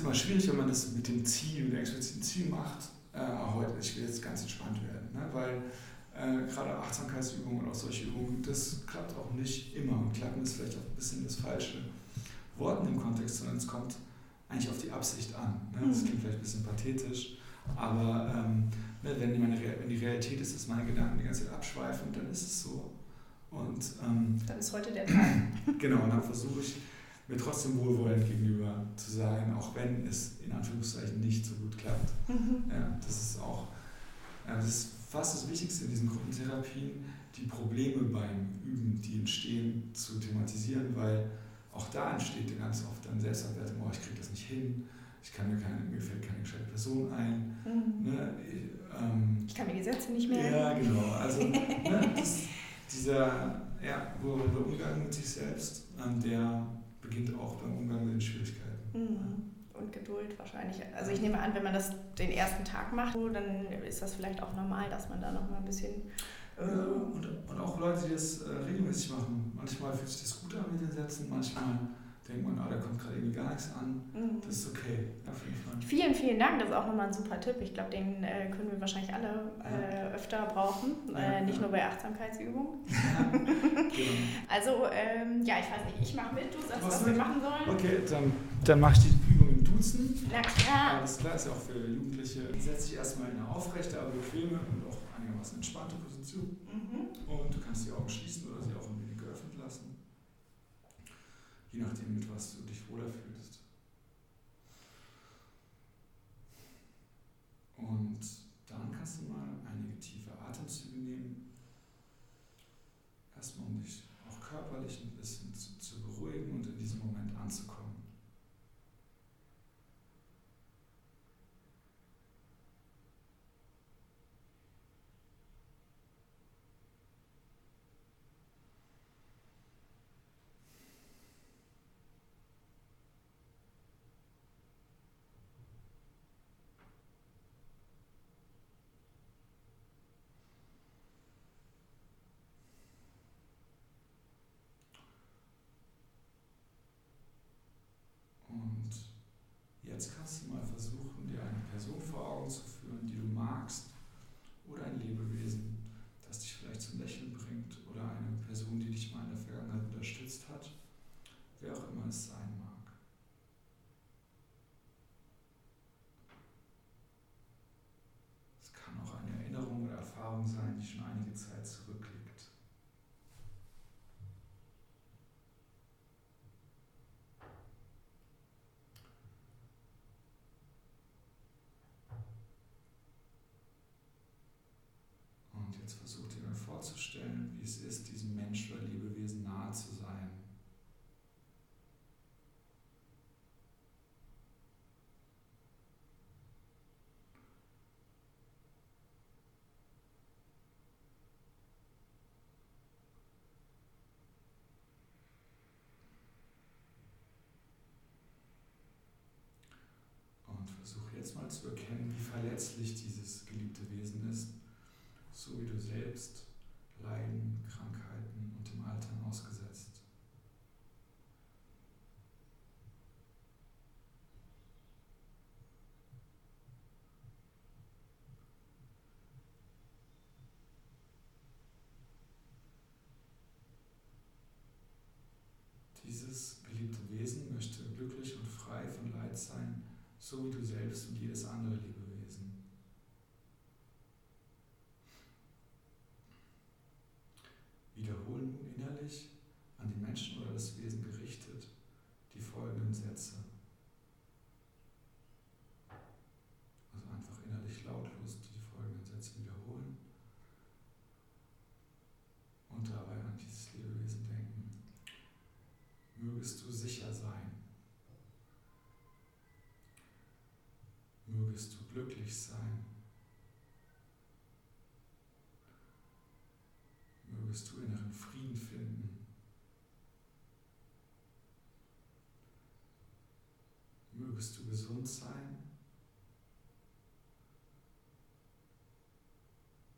immer schwierig, wenn man das mit dem Ziel, mit dem expliziten Ziel macht. Äh, heute, ich will jetzt ganz entspannt werden, ne? weil äh, gerade Achtsamkeitsübungen und auch solche Übungen, das klappt auch nicht immer. Und klappen ist vielleicht auch ein bisschen das falsche Wort in dem Kontext, sondern es kommt eigentlich auf die Absicht an. Ne? Das mhm. klingt vielleicht ein bisschen pathetisch, aber ähm, ne, wenn, die meine, wenn die Realität ist, dass meine Gedanken die ganze Zeit abschweifen, dann ist es so. Und, ähm, dann ist heute der Tag. genau, und dann versuche ich mir trotzdem wohlwollend gegenüber zu sein, auch wenn es in Anführungszeichen nicht so gut klappt. Mhm. Ja, das ist auch das ist fast das Wichtigste in diesen Gruppentherapien, die Probleme beim Üben, die entstehen, zu thematisieren, weil auch da entsteht ganz oft dann Selbstabwertung, oh, ich kriege das nicht hin, ich kann mir, keine, mir fällt keine gescheite Person ein. Mhm. Ne, ich, ähm, ich kann mir Gesetze nicht mehr. Ja, genau. Also ne, das, dieser ja, der Umgang mit sich selbst, ähm, der beginnt auch beim Umgang mit den Schwierigkeiten. Mhm. Und Geduld wahrscheinlich. Also ich nehme an, wenn man das den ersten Tag macht, dann ist das vielleicht auch normal, dass man da noch mal ein bisschen... Äh ja, und, und auch Leute, die das äh, regelmäßig machen. Manchmal fühlt sich das gut an mit den Sätzen, manchmal denkt man, ah, da kommt gerade irgendwie gar nichts an. Mhm. Das ist okay, auf jeden Fall. Vielen, vielen Dank. Das ist auch nochmal ein super Tipp. Ich glaube, den äh, können wir wahrscheinlich alle äh, öfter brauchen. Ja, äh, nicht ja. nur bei Achtsamkeitsübungen. Ja, genau. Also, ähm, ja, ich weiß nicht, ich mache mit, du sagst, was, was wir machen sollen. Okay, dann, dann mache ich die Übung im Duzen. Na klar. Alles klar, ist ja auch für Jugendliche. Setz dich erstmal in eine aufrechte, aber bequeme und auch einigermaßen entspannte Position. Mhm. Und du kannst die Augen schließen oder sie auch ein wenig geöffnet lassen je nachdem, mit was du dich wohler fühlst. Und dann kannst du mal einige tiefe Atemzüge nehmen. Erstmal, um dich auch körperlich ein bisschen zu, zu beruhigen und in diesem Moment anzukommen. Jetzt kannst du mal versuchen, dir eine Person vor Augen zu führen, die du magst, oder ein Lebewesen, das dich vielleicht zum Lächeln bringt, oder eine Person, die dich mal in der Vergangenheit unterstützt hat, wer auch immer es sein mag. Es kann auch eine Erinnerung oder Erfahrung sein, die schon einige Zeit zurückliegt. Zu erkennen, wie verletzlich dieses geliebte Wesen ist, so wie du selbst Leiden, Krankheiten und dem Altern ausgesetzt. Dieses geliebte Wesen möchte glücklich und frei von Leid sein so wie du selbst und jedes andere Lebewesen. Wiederhole nun innerlich an die Menschen oder das Wesen gerichtet die folgenden Sätze. Also einfach innerlich lautlos die folgenden Sätze wiederholen und dabei an dieses Lebewesen denken. Mögest du sicher sein. Mögest du glücklich sein. Mögest du inneren Frieden finden. Mögest du gesund sein.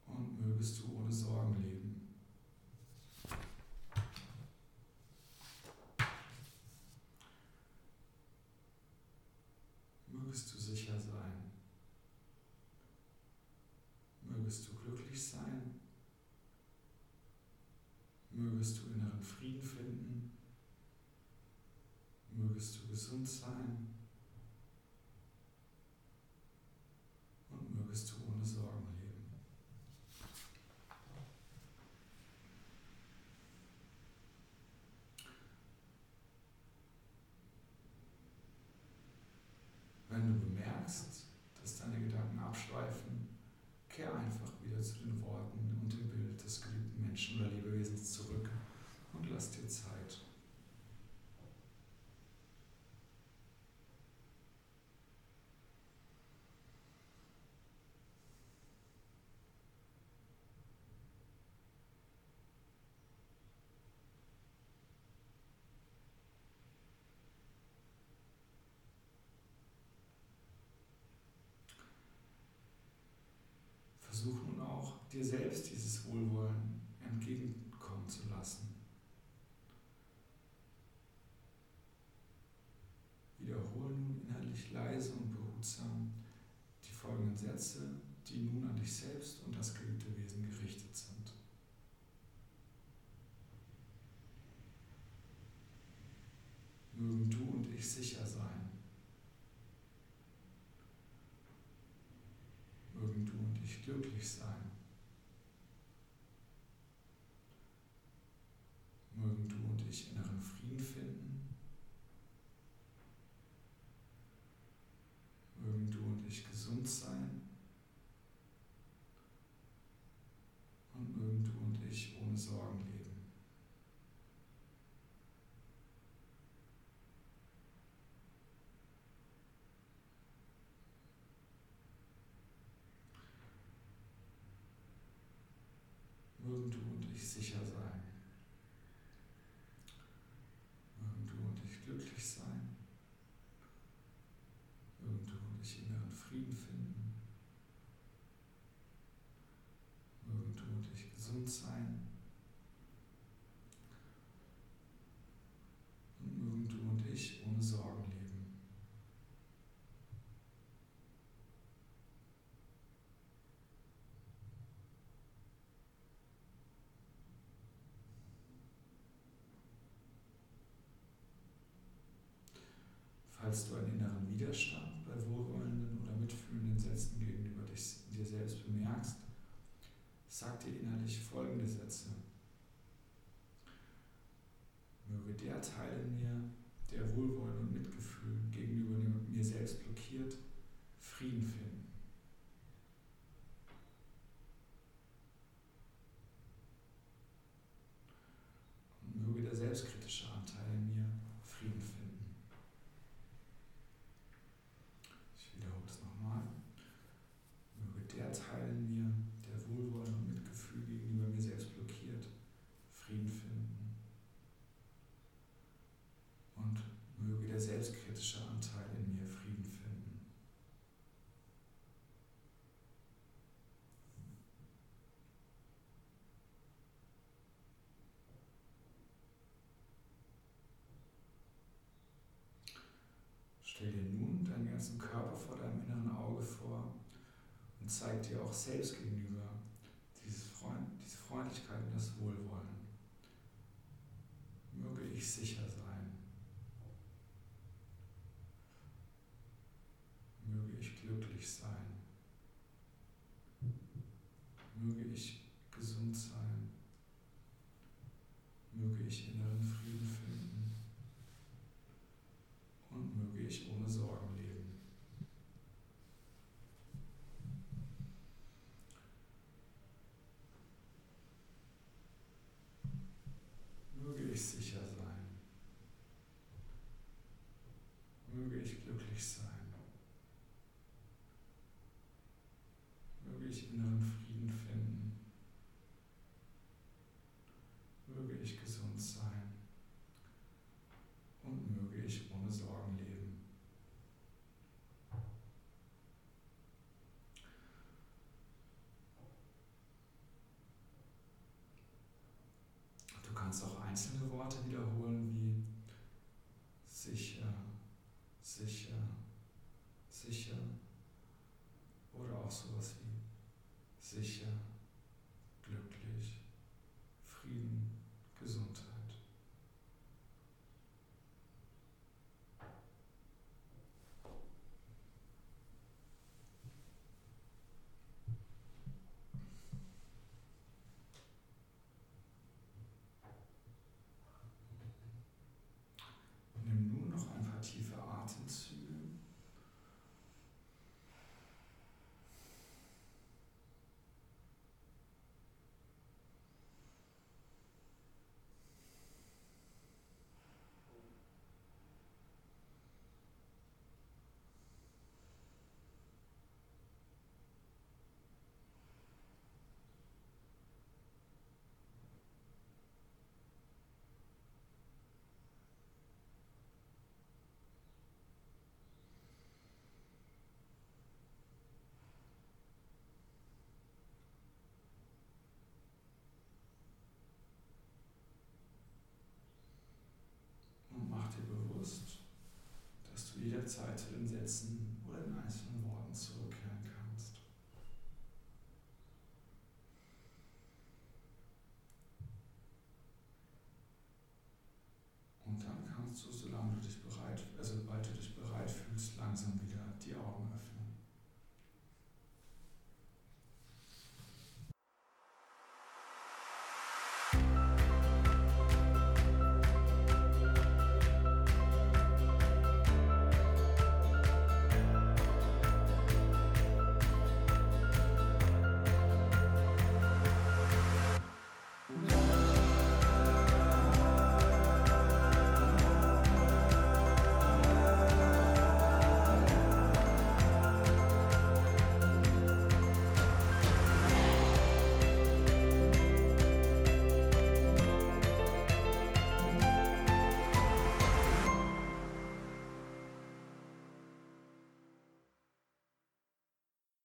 Und mögest du ohne Sorgen leben. Mögest du glücklich sein. Mögest du inneren Frieden finden. Mögest du gesund sein. Und mögest du ohne Sorgen leben. Wenn du bemerkst, dass deine Gedanken abschweifen, kehr einfach wieder zu den Worten und dem Bild des geliebten Menschen oder Lebewesens zurück und lass dir Zeit. Versuch nun auch, dir selbst dieses Wohlwollen entgegenkommen zu lassen. Wiederhole nun innerlich leise und behutsam die folgenden Sätze, die nun an dich selbst und das geliebte Wesen gerichtet sind. Mögen du und ich sicher sein. mögen du und ich glücklich sein. Mögen du und ich inneren Frieden finden. Mögen du und ich gesund sein. Und mögen du und ich ohne Sorgen leben. mögen du und ich sicher sein. Mögen du und ich glücklich sein. Mögen du und ich inneren Frieden finden. Mögen du und gesund sein. Und mögen du und ich ohne Sorgen leben. Falls du einen inneren Widerstand bei wohlwollenden oder mitfühlenden Sätzen gegenüber dich, dir selbst bemerkst, sag dir innerlich folgende Sätze. Möge der Teil in mir, der Wohlwollen und Mitgefühl gegenüber mir selbst blockiert, Frieden finden. Und möge der selbstkritische Anteil in mir Frieden finden. Ich wiederhole es nochmal. Möge der Teil in mir, der Wohlwollen und Mitgefühl gegenüber mir selbst blockiert, Frieden finden. Und möge der selbstkritische Anteil in mir Frieden finden. Stell dir nun deinen ganzen Körper vor deinem inneren Auge vor und zeig dir auch selbst gegenüber diese Freundlichkeit und das Wohlwollen. Möge ich sicher sein. Möge ich glücklich sein. Möge ich gesund sein. Möge ich inneren Frieden finden. Und möge ich ohne Sorgen leben. Möge ich sicher sein. Möge ich glücklich sein. Möge ich inneren Frieden finden. Möge ich gesund sein. Und möge ich ohne Sorgen leben. Du kannst auch einzelne Worte wiederholen wie sicher, sicher, sicher oder auch sowas wie sicher, sicher, glücklich, Frieden, Gesundheit. Nimm nun noch ein paar tiefe Atemzüge. Und